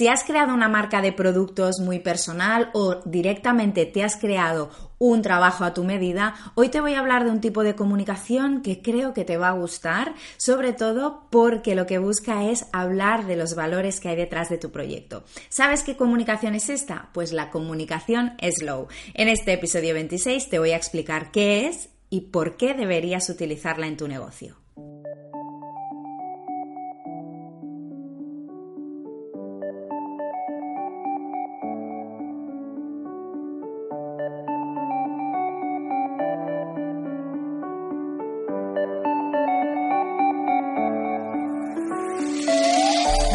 Si has creado una marca de productos muy personal o directamente te has creado un trabajo a tu medida, hoy te voy a hablar de un tipo de comunicación que creo que te va a gustar, sobre todo porque lo que busca es hablar de los valores que hay detrás de tu proyecto. ¿Sabes qué comunicación es esta? Pues la comunicación slow. En este episodio 26 te voy a explicar qué es y por qué deberías utilizarla en tu negocio.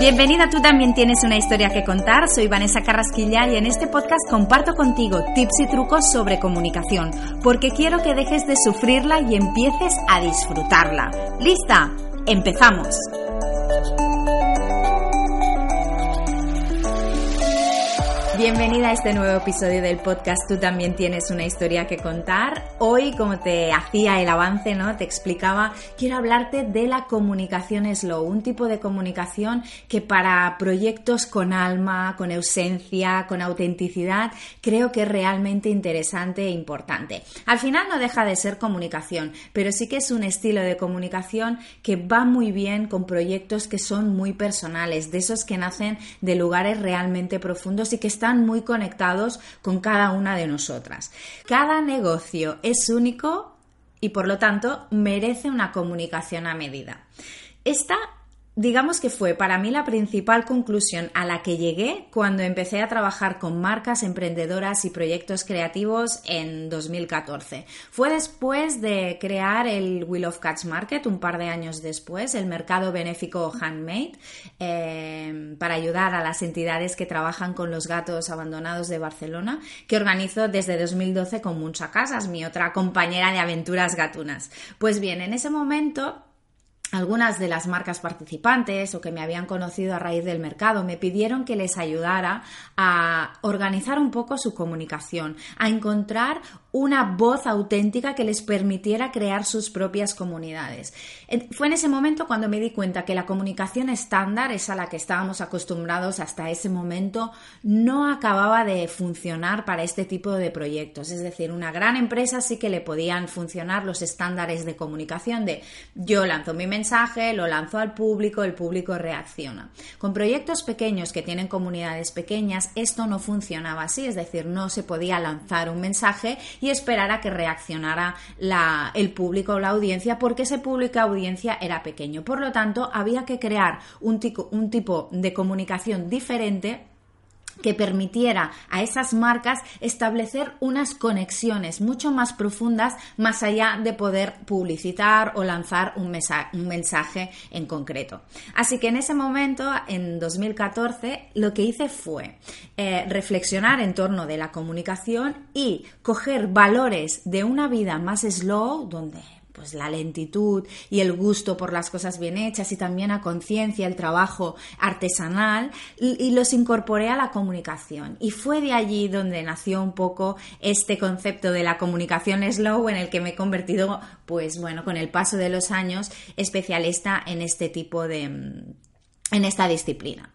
Bienvenida, tú también tienes una historia que contar. Soy Vanessa Carrasquilla y en este podcast comparto contigo tips y trucos sobre comunicación, porque quiero que dejes de sufrirla y empieces a disfrutarla. ¿Lista? ¡Empezamos! Bienvenida a este nuevo episodio del podcast Tú también tienes una historia que contar. Hoy, como te hacía el avance, ¿no? Te explicaba, quiero hablarte de la comunicación slow, un tipo de comunicación que para proyectos con alma, con ausencia, con autenticidad, creo que es realmente interesante e importante. Al final no deja de ser comunicación, pero sí que es un estilo de comunicación que va muy bien con proyectos que son muy personales, de esos que nacen de lugares realmente profundos y que están muy conectados con cada una de nosotras. Cada negocio es único y por lo tanto merece una comunicación a medida. Esta digamos que fue para mí la principal conclusión a la que llegué cuando empecé a trabajar con marcas emprendedoras y proyectos creativos en 2014. Fue después de crear el Wheel of Catch Market, un par de años después, el mercado benéfico Handmade, eh, para ayudar a las entidades que trabajan con los gatos abandonados de Barcelona, que organizo desde 2012 con Muncha Casas, mi otra compañera de aventuras gatunas. Pues bien, en ese momento algunas de las marcas participantes o que me habían conocido a raíz del mercado me pidieron que les ayudara a organizar un poco su comunicación, a encontrar una voz auténtica que les permitiera crear sus propias comunidades. Fue en ese momento cuando me di cuenta que la comunicación estándar, esa a la que estábamos acostumbrados hasta ese momento, no acababa de funcionar para este tipo de proyectos. Es decir, una gran empresa sí que le podían funcionar los estándares de comunicación de yo lanzo mi mensaje, lo lanzo al público, el público reacciona. Con proyectos pequeños que tienen comunidades pequeñas, esto no funcionaba así, es decir, no se podía lanzar un mensaje esperar a que reaccionara el público o la audiencia porque ese público audiencia era pequeño. Por lo tanto, había que crear un tipo de comunicación diferente que permitiera a esas marcas establecer unas conexiones mucho más profundas más allá de poder publicitar o lanzar un, mensaje en concreto. Así que en ese momento, en 2014, lo que hice fue eh, reflexionar en torno de la comunicación y coger valores de una vida más slow, donde pues la lentitud y el gusto por las cosas bien hechas y también a conciencia el trabajo artesanal y, los incorporé a la comunicación y fue de allí donde nació un poco este concepto de la comunicación slow en el que me he convertido pues bueno con el paso de los años especialista en este tipo de en esta disciplina.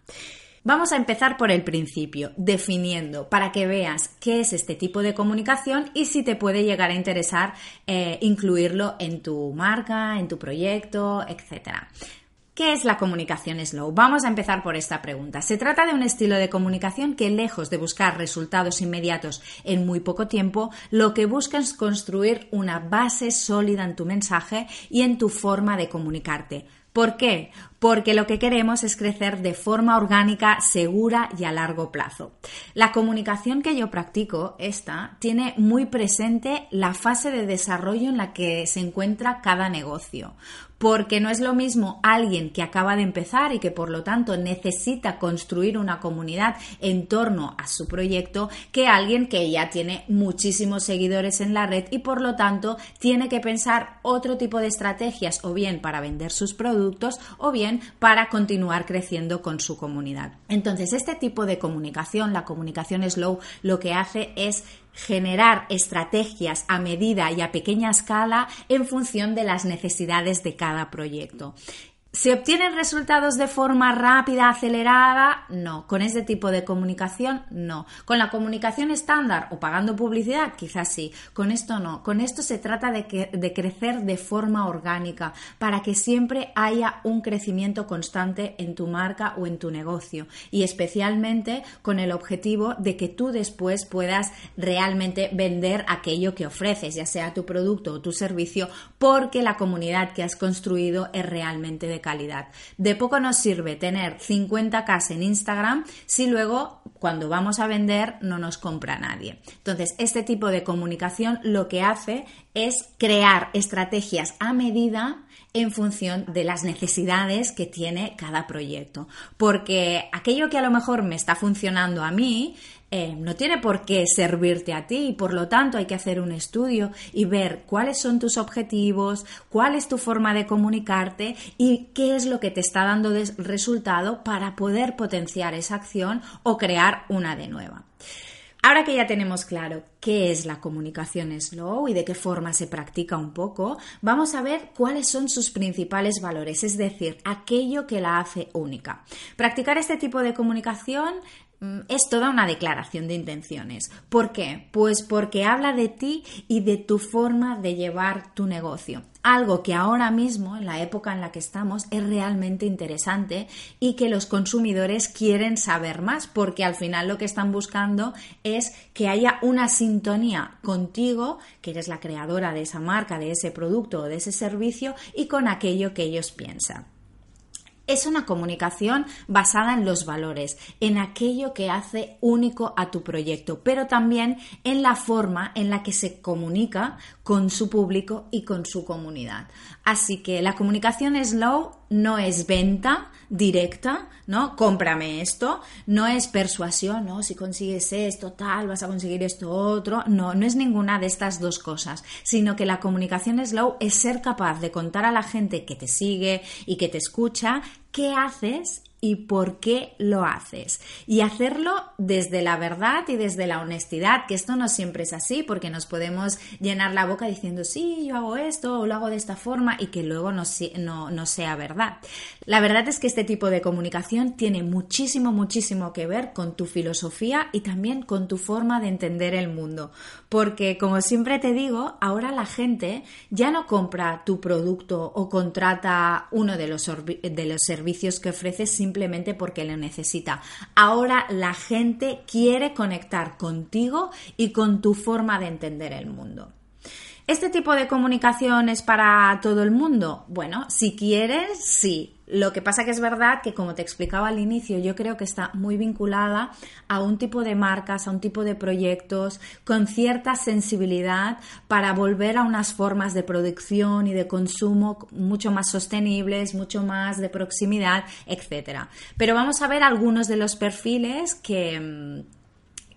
Vamos a empezar por el principio, definiendo para que veas qué es este tipo de comunicación y si te puede llegar a interesar eh, incluirlo en tu marca, en tu proyecto, etc. ¿Qué es la comunicación slow? Vamos a empezar por esta pregunta. Se trata de un estilo de comunicación que, lejos de buscar resultados inmediatos en muy poco tiempo, lo que busca es construir una base sólida en tu mensaje y en tu forma de comunicarte. ¿Por qué? Porque lo que queremos es crecer de forma orgánica, segura y a largo plazo. La comunicación que yo practico, esta, tiene muy presente la fase de desarrollo en la que se encuentra cada negocio porque no es lo mismo alguien que acaba de empezar y que por lo tanto necesita construir una comunidad en torno a su proyecto que alguien que ya tiene muchísimos seguidores en la red y por lo tanto tiene que pensar otro tipo de estrategias o bien para vender sus productos o bien para continuar creciendo con su comunidad. Entonces, este tipo de comunicación, la comunicación slow, lo que hace es generar estrategias a medida y a pequeña escala en función de las necesidades de cada proyecto. ¿Se obtienen resultados de forma rápida, acelerada? No. Con este tipo de comunicación, no. Con la comunicación estándar o pagando publicidad, quizás sí. Con esto no. Con esto se trata de, de crecer de forma orgánica para que siempre haya un crecimiento constante en tu marca o en tu negocio. Y especialmente con el objetivo de que tú después puedas realmente vender aquello que ofreces, ya sea tu producto o tu servicio, porque la comunidad que has construido es realmente de calidad. De poco nos sirve tener 50k en Instagram si luego cuando vamos a vender no nos compra nadie. Entonces, este tipo de comunicación lo que hace es crear estrategias a medida en función de las necesidades que tiene cada proyecto. Porque aquello que a lo mejor me está funcionando a mí, eh, no tiene por qué servirte a ti y por lo tanto hay que hacer un estudio y ver cuáles son tus objetivos, cuál es tu forma de comunicarte y qué es lo que te está dando resultado para poder potenciar esa acción o crear una de nueva. Ahora que ya tenemos claro qué es la comunicación slow y de qué forma se practica un poco, vamos a ver cuáles son sus principales valores, es decir, aquello que la hace única. Practicar este tipo de comunicación es toda una declaración de intenciones. ¿Por qué? Pues porque habla de ti y de tu forma de llevar tu negocio. Algo que ahora mismo, en la época en la que estamos, es realmente interesante y que los consumidores quieren saber más, porque al final lo que están buscando es que haya una sintonía contigo, que eres la creadora de esa marca, de ese producto o de ese servicio, y con aquello que ellos piensan. Es una comunicación basada en los valores, en aquello que hace único a tu proyecto, pero también en la forma en la que se comunica con su público y con su comunidad. Así que la comunicación slow no es venta directa, ¿no? Cómprame esto, no es persuasión, ¿no? Si consigues esto, tal, vas a conseguir esto otro. No, no es ninguna de estas dos cosas, sino que la comunicación slow es ser capaz de contar a la gente que te sigue y que te escucha qué haces y por qué lo haces. Y hacerlo desde la verdad y desde la honestidad, que esto no siempre es así, porque nos podemos llenar la boca diciendo, sí, yo hago esto o lo hago de esta forma y que luego no, no, no sea verdad. La verdad es que este tipo de comunicación tiene muchísimo, muchísimo que ver con tu filosofía y también con tu forma de entender el mundo. Porque, como siempre te digo, ahora la gente ya no compra tu producto o contrata uno de los, de los servicios que ofreces simplemente porque lo necesita. Ahora la gente quiere conectar contigo y con tu forma de entender el mundo. ¿Este tipo de comunicación es para todo el mundo? Bueno, si quieres, sí. Lo que pasa que es verdad que, como te explicaba al inicio, yo creo que está muy vinculada a un tipo de marcas, a un tipo de proyectos con cierta sensibilidad para volver a unas formas de producción y de consumo mucho más sostenibles, mucho más de proximidad, etc. Pero vamos a ver algunos de los perfiles que mm,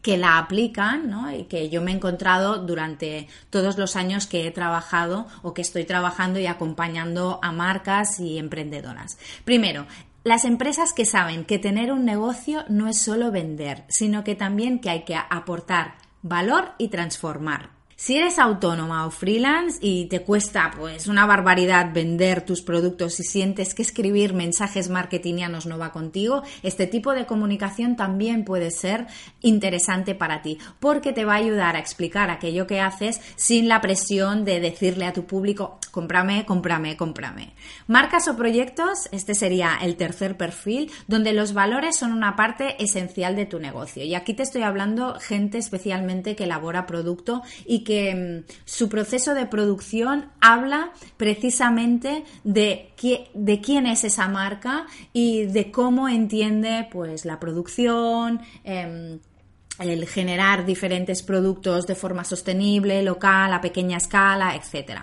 que la aplican ¿no? y que yo me he encontrado durante todos los años que he trabajado o que estoy trabajando y acompañando a marcas y emprendedoras. Primero, las empresas que saben que tener un negocio no es solo vender, sino que también que hay que aportar valor y transformar. Si eres autónoma o freelance y te cuesta pues una barbaridad vender tus productos y sientes que escribir mensajes marketingianos no va contigo, este tipo de comunicación también puede ser interesante para ti porque te va a ayudar a explicar aquello que haces sin la presión de decirle a tu público cómprame, cómprame, cómprame. Marcas o proyectos, este sería el tercer perfil donde los valores son una parte esencial de tu negocio y aquí te estoy hablando gente especialmente que elabora producto y que Mm, su proceso de producción habla precisamente de, quién es esa marca y de cómo entiende pues la producción, em, el generar diferentes productos de forma sostenible, local, a pequeña escala, etc.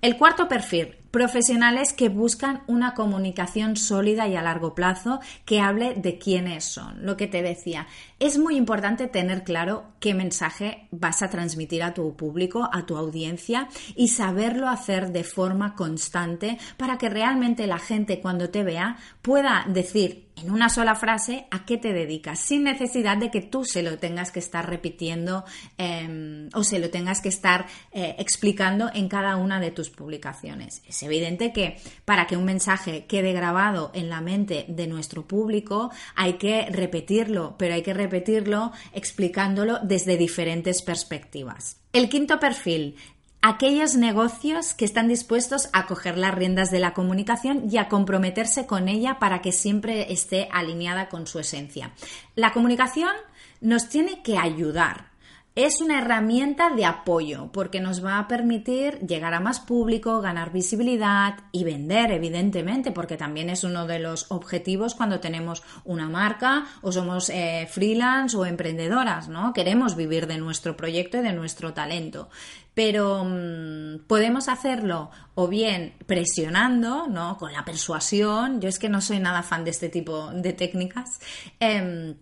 El cuarto perfil, profesionales que buscan una comunicación sólida y a largo plazo que hable de quiénes son. Lo que te decía, es muy importante tener claro qué mensaje vas a transmitir a tu público, a tu audiencia y saberlo hacer de forma constante para que realmente la gente cuando te vea pueda decir en una sola frase a qué te dedicas, sin necesidad de que tú se lo tengas que estar repitiendo em, o se lo tengas que estar eh, explicando en cada una de tus publicaciones. Es evidente que para que un mensaje quede grabado en la mente de nuestro público hay que repetirlo, pero hay que repetirlo explicándolo desde diferentes perspectivas. El quinto perfil, aquellos negocios que están dispuestos a coger las riendas de la comunicación y a comprometerse con ella para que siempre esté alineada con su esencia. La comunicación nos tiene que ayudar, es una herramienta de apoyo porque nos va a permitir llegar a más público, ganar visibilidad y vender, evidentemente, porque también es uno de los objetivos cuando tenemos una marca o somos eh, freelance o emprendedoras, ¿no? Queremos vivir de nuestro proyecto y de nuestro talento. Pero mm, podemos hacerlo o bien presionando, ¿no? Con la persuasión. Yo es que no soy nada fan de este tipo de técnicas. Em,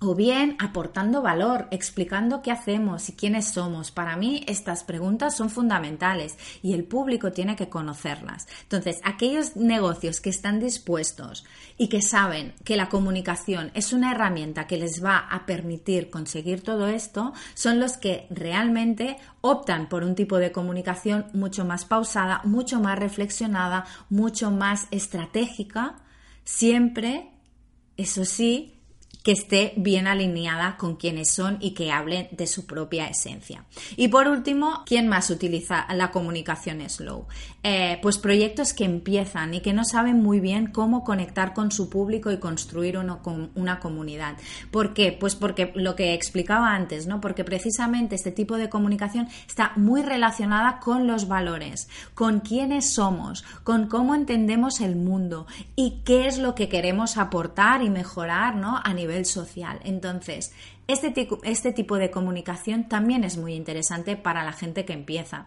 o bien aportando valor, explicando qué hacemos y quiénes somos. Para mí estas preguntas son fundamentales y el público tiene que conocerlas. Entonces, aquellos negocios que están dispuestos y que saben que la comunicación es una herramienta que les va a permitir conseguir todo esto, son los que realmente optan por un tipo de comunicación mucho más pausada, mucho más reflexionada, mucho más estratégica, siempre, eso sí, que esté bien alineada con quienes son y que hablen de su propia esencia. Y por último, ¿quién más utiliza la comunicación slow? Eh, pues proyectos que empiezan y que no saben muy bien cómo conectar con su público y construir una comunidad. ¿Por qué? Pues porque lo que explicaba antes, ¿no? Porque precisamente este tipo de comunicación está muy relacionada con los valores, con quiénes somos, con cómo entendemos el mundo y qué es lo que queremos aportar y mejorar, ¿no? A nivel social. Entonces, este, este tipo de comunicación también es muy interesante para la gente que empieza.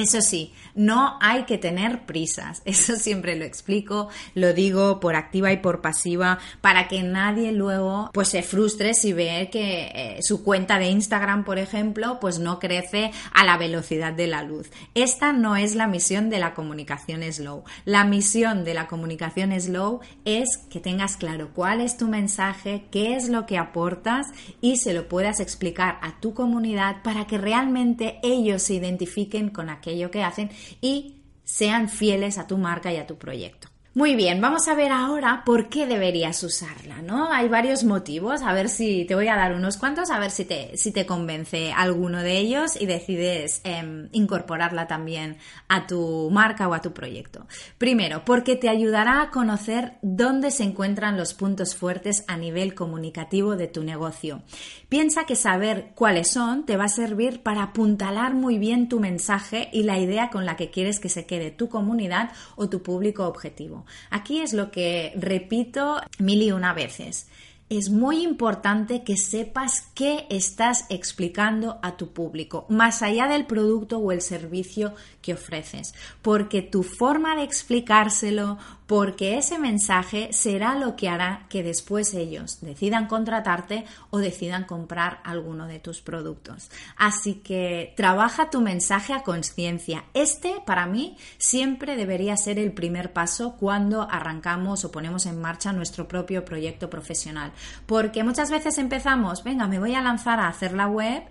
Eso sí, no hay que tener prisas. Eso siempre lo explico, lo digo por activa y por pasiva, para que nadie luego pues se frustre si ve que eh, su cuenta de Instagram, por ejemplo, pues no crece a la velocidad de la luz. Esta no es la misión de la comunicación slow. La misión de la comunicación slow es que tengas claro cuál es tu mensaje, qué es lo que aportas y se lo puedas explicar a tu comunidad para que realmente ellos se identifiquen con aquello que hacen y sean fieles a tu marca y a tu proyecto. Muy bien, vamos a ver ahora por qué deberías usarla, ¿no? Hay varios motivos, a ver si te voy a dar unos cuantos, a ver si te, si te convence alguno de ellos y decides em, incorporarla también a tu marca o a tu proyecto. Primero, porque te ayudará a conocer dónde se encuentran los puntos fuertes a nivel comunicativo de tu negocio. Piensa que saber cuáles son te va a servir para apuntalar muy bien tu mensaje y la idea con la que quieres que se quede tu comunidad o tu público objetivo. Aquí es lo que repito mil y una veces. Es muy importante que sepas qué estás explicando a tu público, más allá del producto o el servicio que ofreces, porque tu forma de explicárselo, porque ese mensaje será lo que hará que después ellos decidan contratarte o decidan comprar alguno de tus productos. Así que trabaja tu mensaje a conciencia. Este, para mí, siempre debería ser el primer paso cuando arrancamos o ponemos en marcha nuestro propio proyecto profesional. Porque muchas veces empezamos, venga, me voy a lanzar a hacer la web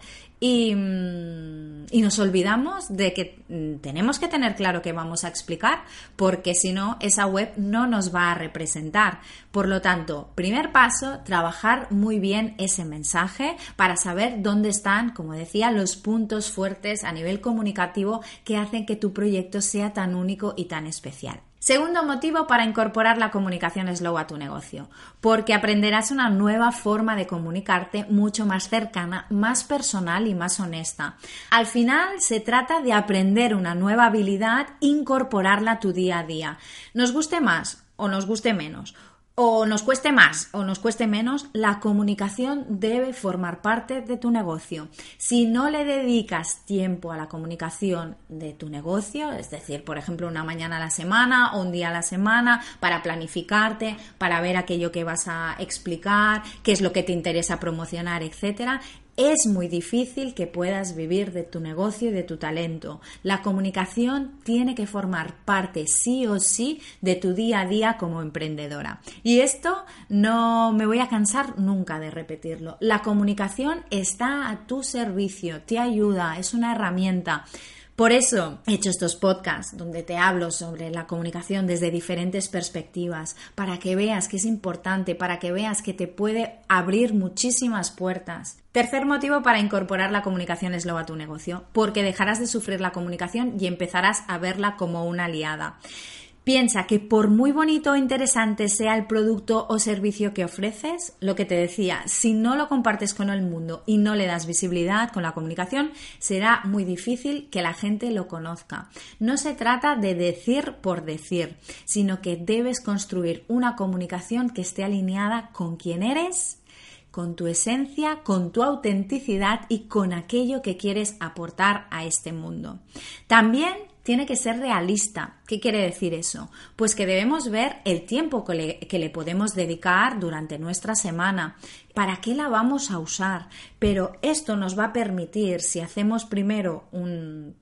Mm, y, nos olvidamos de que mm, tenemos que tener claro qué vamos a explicar, porque si no, esa web no nos va a representar. Por lo tanto, primer paso, trabajar muy bien ese mensaje para saber dónde están, como decía, los puntos fuertes a nivel comunicativo que hacen que tu proyecto sea tan único y tan especial. Segundo motivo para incorporar la comunicación slow a tu negocio, porque aprenderás una nueva forma de comunicarte mucho más cercana, más personal y más honesta. Al final se trata de aprender una nueva habilidad, incorporarla a tu día a día. Nos guste más o nos guste menos o nos cueste más o nos cueste menos, la comunicación debe formar parte de tu negocio. Si no le dedicas tiempo a la comunicación de tu negocio, es decir, por ejemplo, una mañana a la semana o un día a la semana para planificarte, para ver aquello que vas a explicar, qué es lo que te interesa promocionar, etcétera, es muy difícil que puedas vivir de tu negocio y de tu talento. La comunicación tiene que formar parte sí o sí de tu día a día como emprendedora. Y esto no me voy a cansar nunca de repetirlo. La comunicación está a tu servicio, te ayuda, es una herramienta. Por eso he hecho estos podcasts donde te hablo sobre la comunicación desde diferentes perspectivas, para que veas que es importante, para que veas que te puede abrir muchísimas puertas. Tercer motivo para incorporar la comunicación slow a tu negocio, porque dejarás de sufrir la comunicación y empezarás a verla como una aliada. Piensa que por muy bonito o interesante sea el producto o servicio que ofreces, lo que te decía, si no lo compartes con el mundo y no le das visibilidad con la comunicación, será muy difícil que la gente lo conozca. No se trata de decir por decir, sino que debes construir una comunicación que esté alineada con quién eres, con tu esencia, con tu autenticidad y con aquello que quieres aportar a este mundo. También tiene que ser realista. ¿Qué quiere decir eso? Pues que debemos ver el tiempo que le, que le, podemos dedicar durante nuestra semana, para qué la vamos a usar. Pero esto nos va a permitir, si hacemos primero un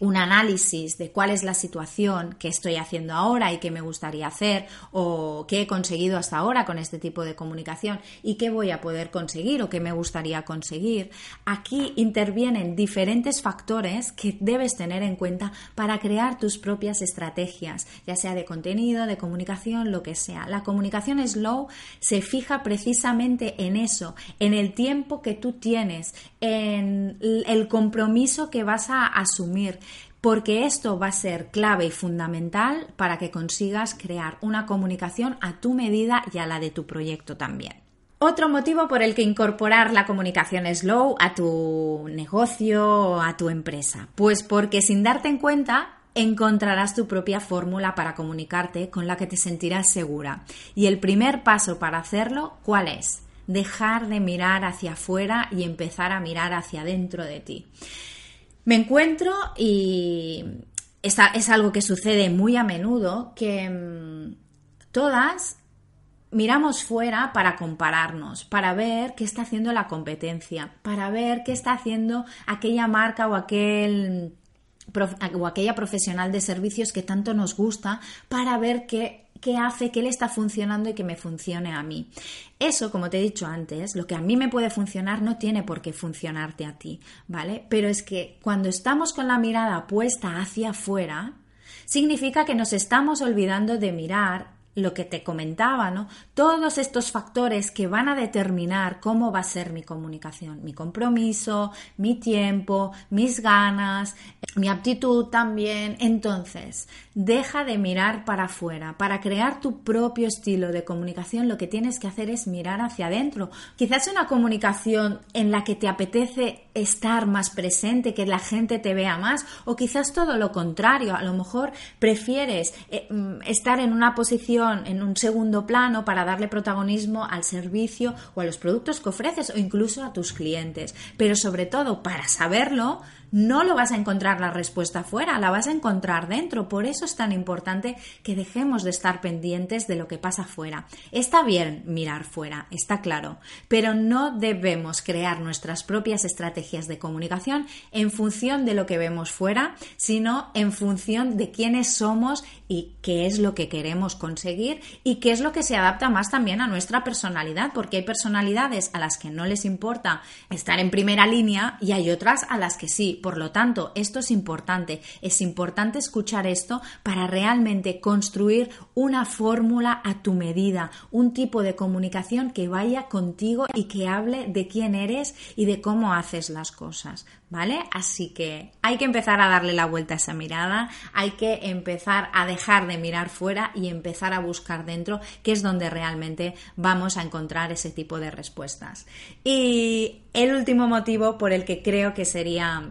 un análisis de cuál es la situación que estoy haciendo ahora y qué me gustaría hacer o qué he conseguido hasta ahora con este tipo de comunicación y qué voy a poder conseguir o qué me gustaría conseguir. Aquí intervienen diferentes factores que debes tener en cuenta para crear tus propias estrategias, ya sea de contenido, de comunicación, lo que sea. La comunicación slow se fija precisamente en eso, en el tiempo que tú tienes, en el compromiso que vas a asumir porque esto va a ser clave y fundamental para que consigas crear una comunicación a tu medida y a la de tu proyecto también. Otro motivo por el que incorporar la comunicación slow a tu negocio o a tu empresa. Pues porque sin darte en cuenta encontrarás tu propia fórmula para comunicarte con la que te sentirás segura. Y el primer paso para hacerlo, ¿cuál es? Dejar de mirar hacia afuera y empezar a mirar hacia dentro de ti. Me encuentro y es algo que sucede muy a menudo, que mm, todas miramos fuera para compararnos, para ver qué está haciendo la competencia, para ver qué está haciendo aquella marca o aquel o aquella profesional de servicios que tanto nos gusta, para ver qué qué hace, qué le está funcionando y que me funcione a mí. Eso, como te he dicho antes, lo que a mí me puede funcionar no tiene por qué funcionarte a ti, ¿vale? Pero es que cuando estamos con la mirada puesta hacia afuera, significa que nos estamos olvidando de mirar lo que te comentaba, ¿no? Todos estos factores que van a determinar cómo va a ser mi comunicación, mi compromiso, mi tiempo, mis ganas, mi aptitud también. Entonces, deja de mirar para afuera. Para crear tu propio estilo de comunicación, lo que tienes que hacer es mirar hacia adentro. Quizás una comunicación en la que te apetece estar más presente, que la gente te vea más, o quizás todo lo contrario. A lo mejor prefieres eh, mm, estar en una posición en un segundo plano para darle protagonismo al servicio o a los productos que ofreces o incluso a tus clientes. Pero sobre todo, para saberlo, no lo vas a encontrar la respuesta fuera, la vas a encontrar dentro. Por eso es tan importante que dejemos de estar pendientes de lo que pasa fuera. Está bien mirar fuera, está claro, pero no debemos crear nuestras propias estrategias de comunicación en función de lo que vemos fuera, sino en función de quiénes somos y qué es lo que queremos conseguir y qué es lo que se adapta más también a nuestra personalidad, porque hay personalidades a las que no les importa estar en primera línea y hay otras a las que sí. Por lo tanto, esto es importante. Es importante escuchar esto para realmente construir una fórmula a tu medida, un tipo de comunicación que vaya contigo y que hable de quién eres y de cómo haces las cosas. ¿Vale? Así que hay que empezar a darle la vuelta a esa mirada, hay que empezar a dejar de mirar fuera y empezar a buscar dentro, que es donde realmente vamos a encontrar ese tipo de respuestas. Y el último motivo por el que creo que sería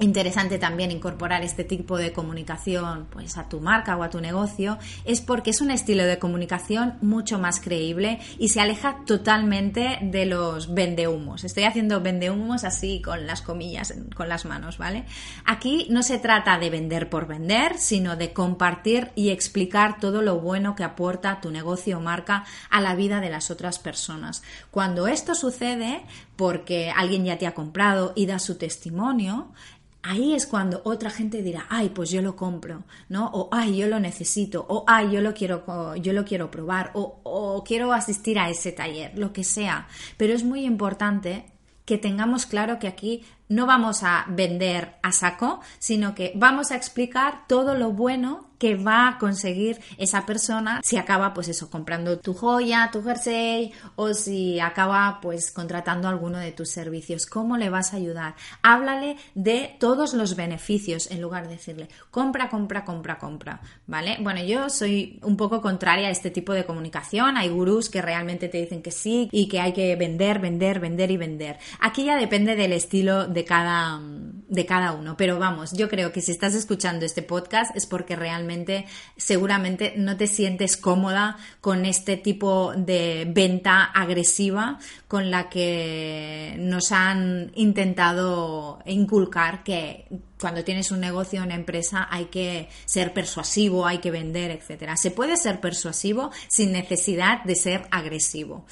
interesante también incorporar este tipo de comunicación pues a tu marca o a tu negocio es porque es un estilo de comunicación mucho más creíble y se aleja totalmente de los vendehumos. Estoy haciendo vendehumos así con las comillas con las manos, ¿vale? Aquí no se trata de vender por vender, sino de compartir y explicar todo lo bueno que aporta tu negocio o marca a la vida de las otras personas. Cuando esto sucede, porque alguien ya te ha comprado y da su testimonio, ahí es cuando otra gente dirá, ay, pues yo lo compro, ¿no? O ay, yo lo necesito, o ay, yo lo quiero, yo lo quiero probar, o, o quiero asistir a ese taller, lo que sea. Pero es muy importante que tengamos claro que aquí no vamos a vender a saco, sino que vamos a explicar todo lo bueno que va a conseguir esa persona si acaba pues eso comprando tu joya, tu jersey o si acaba pues contratando alguno de tus servicios. ¿Cómo le vas a ayudar? Háblale de todos los beneficios en lugar de decirle compra, compra, compra, compra, ¿vale? Bueno, yo soy un poco contraria a este tipo de comunicación. Hay gurús que realmente te dicen que sí y que hay que vender, vender, vender y vender. Aquí ya depende del estilo de cada, de cada uno. Pero vamos, yo creo que si estás escuchando este podcast es porque realmente, seguramente no te sientes cómoda con este tipo de venta agresiva con la que nos han intentado inculcar que cuando tienes un negocio, una empresa, hay que ser persuasivo, hay que vender, etcétera. Se puede ser persuasivo sin necesidad de ser agresivo.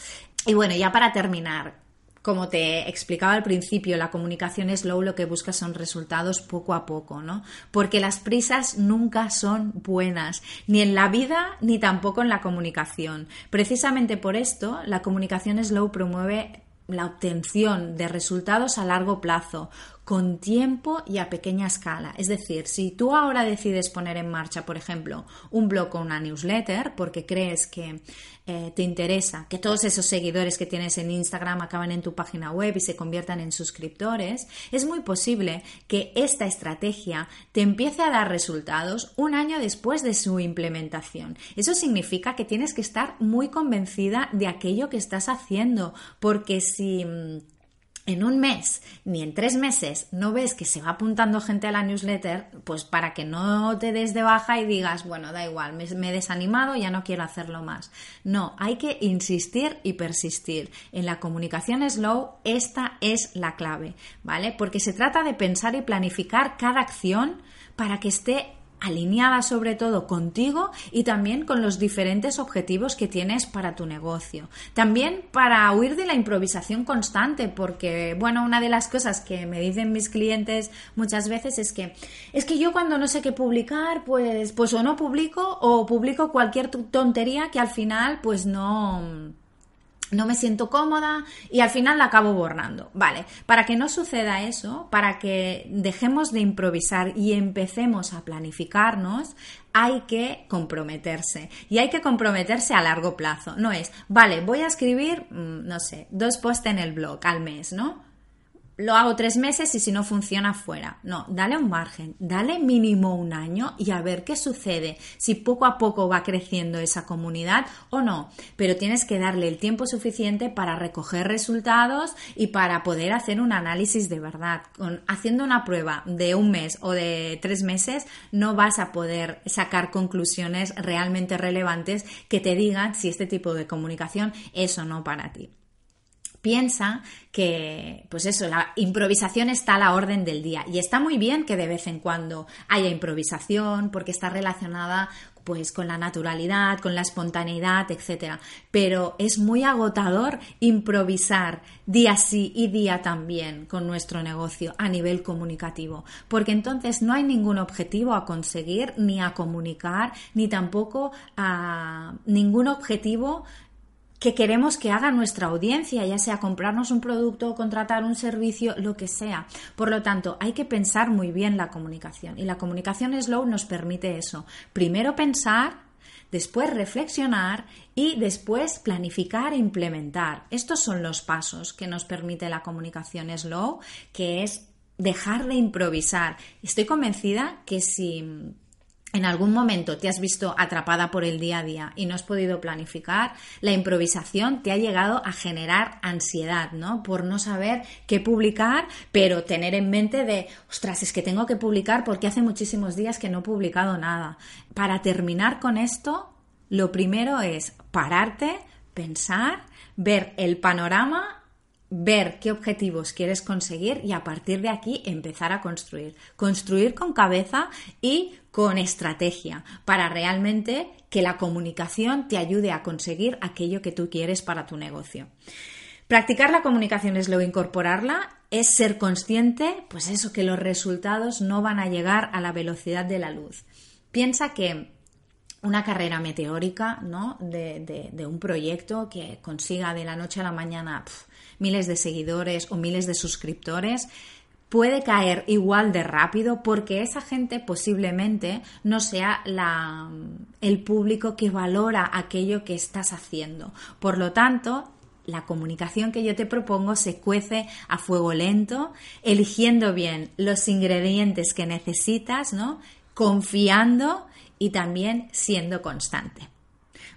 Y bueno, ya para terminar, como te explicaba al principio, la comunicación slow lo que busca son resultados poco a poco, ¿no? Porque las prisas nunca son buenas, ni en la vida ni tampoco en la comunicación. Precisamente por esto, la comunicación slow promueve la obtención de resultados a largo plazo, con tiempo y a pequeña escala. Es decir, si tú ahora decides poner en marcha, por ejemplo, un blog o una newsletter porque crees que eh, te interesa que todos esos seguidores que tienes en Instagram acaben en tu página web y se conviertan en suscriptores, es muy posible que esta estrategia te empiece a dar resultados un año después de su implementación. Eso significa que tienes que estar muy convencida de aquello que estás haciendo, porque si mm, en un mes ni en tres meses no ves que se va apuntando gente a la newsletter, pues para que no te des de baja y digas, bueno, da igual, me, he desanimado, ya no quiero hacerlo más. No, hay que insistir y persistir. En la comunicación slow, esta es la clave, ¿vale? Porque se trata de pensar y planificar cada acción para que esté alineada sobre todo contigo y también con los diferentes objetivos que tienes para tu negocio. También para huir de la improvisación constante, porque, bueno, una de las cosas que me dicen mis clientes muchas veces es que, es que yo cuando no sé qué publicar, pues, pues o no publico o publico cualquier tontería que al final, pues no no me siento cómoda y al final la acabo borrando. Vale, para que no suceda eso, para que dejemos de improvisar y empecemos a planificarnos, hay que comprometerse y hay que comprometerse a largo plazo. No es, vale, voy a escribir, mm, no sé, dos posts en el blog al mes, ¿no? Lo hago tres meses y si no funciona fuera. No, dale un margen, dale mínimo un año y a ver qué sucede, si poco a poco va creciendo esa comunidad o no. Pero tienes que darle el tiempo suficiente para recoger resultados y para poder hacer un análisis de verdad. Haciendo una prueba de un mes o de tres meses no vas a poder sacar conclusiones realmente relevantes que te digan si este tipo de comunicación es o no para ti piensa que, pues eso, la improvisación está a la orden del día. Y está muy bien que de vez en cuando haya improvisación, porque está relacionada pues con la naturalidad, con la espontaneidad, etcétera. Pero es muy agotador improvisar día sí y día también con nuestro negocio a nivel comunicativo, porque entonces no hay ningún objetivo a conseguir, ni a comunicar, ni tampoco a ningún objetivo que queremos que haga nuestra audiencia, ya sea comprarnos un producto, contratar un servicio, lo que sea. Por lo tanto, hay que pensar muy bien la comunicación y la comunicación slow nos permite eso. Primero pensar, después reflexionar y después planificar e implementar. Estos son los pasos que nos permite la comunicación slow, que es dejar de improvisar. Estoy convencida que si en algún momento te has visto atrapada por el día a día y no has podido planificar, la improvisación te ha llegado a generar ansiedad, ¿no? Por no saber qué publicar, pero tener en mente de, ostras, es que tengo que publicar porque hace muchísimos días que no he publicado nada. Para terminar con esto, lo primero es pararte, pensar, ver el panorama ver qué objetivos quieres conseguir y a partir de aquí empezar a construir. Construir con cabeza y con estrategia para realmente que la comunicación te ayude a conseguir aquello que tú quieres para tu negocio. Practicar la comunicación es luego incorporarla, es ser consciente, pues eso, que los resultados no van a llegar a la velocidad de la luz. Piensa que una carrera meteórica, ¿no? De, un proyecto que consiga de la noche a la mañana miles de seguidores o miles de suscriptores, puede caer igual de rápido porque esa gente posiblemente no sea el público que valora aquello que estás haciendo. Por lo tanto, la comunicación que yo te propongo se cuece a fuego lento, eligiendo bien los ingredientes que necesitas, ¿no? Confiando y también siendo constante.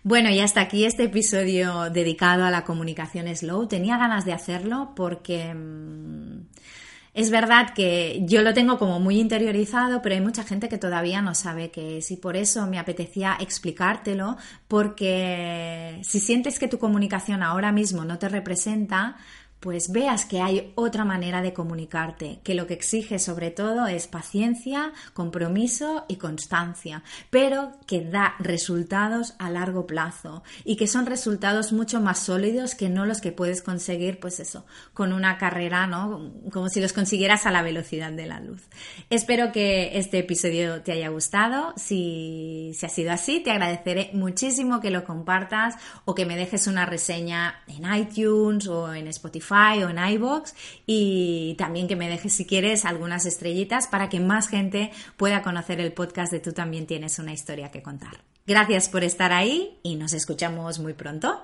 Bueno, y hasta aquí este episodio dedicado a la comunicación slow. Tenía ganas de hacerlo porque mm, es verdad que yo lo tengo como muy interiorizado, pero hay mucha gente que todavía no sabe qué es y por eso me apetecía explicártelo, porque si sientes que tu comunicación ahora mismo no te representa, pues veas que hay otra manera de comunicarte, que lo que exige sobre todo es paciencia, compromiso y constancia, pero que da resultados a largo plazo y que son resultados mucho más sólidos que no los que puedes conseguir, pues eso, con una carrera, ¿no? Como si los consiguieras a la velocidad de la luz. Espero que este episodio te haya gustado. Si, si ha sido así, te agradeceré muchísimo que lo compartas o que me dejes una reseña en iTunes o en O en iBox y también que me dejes si quieres algunas estrellitas para que más gente pueda conocer el podcast de Tú también tienes una historia que contar. Gracias por estar ahí y nos escuchamos muy pronto.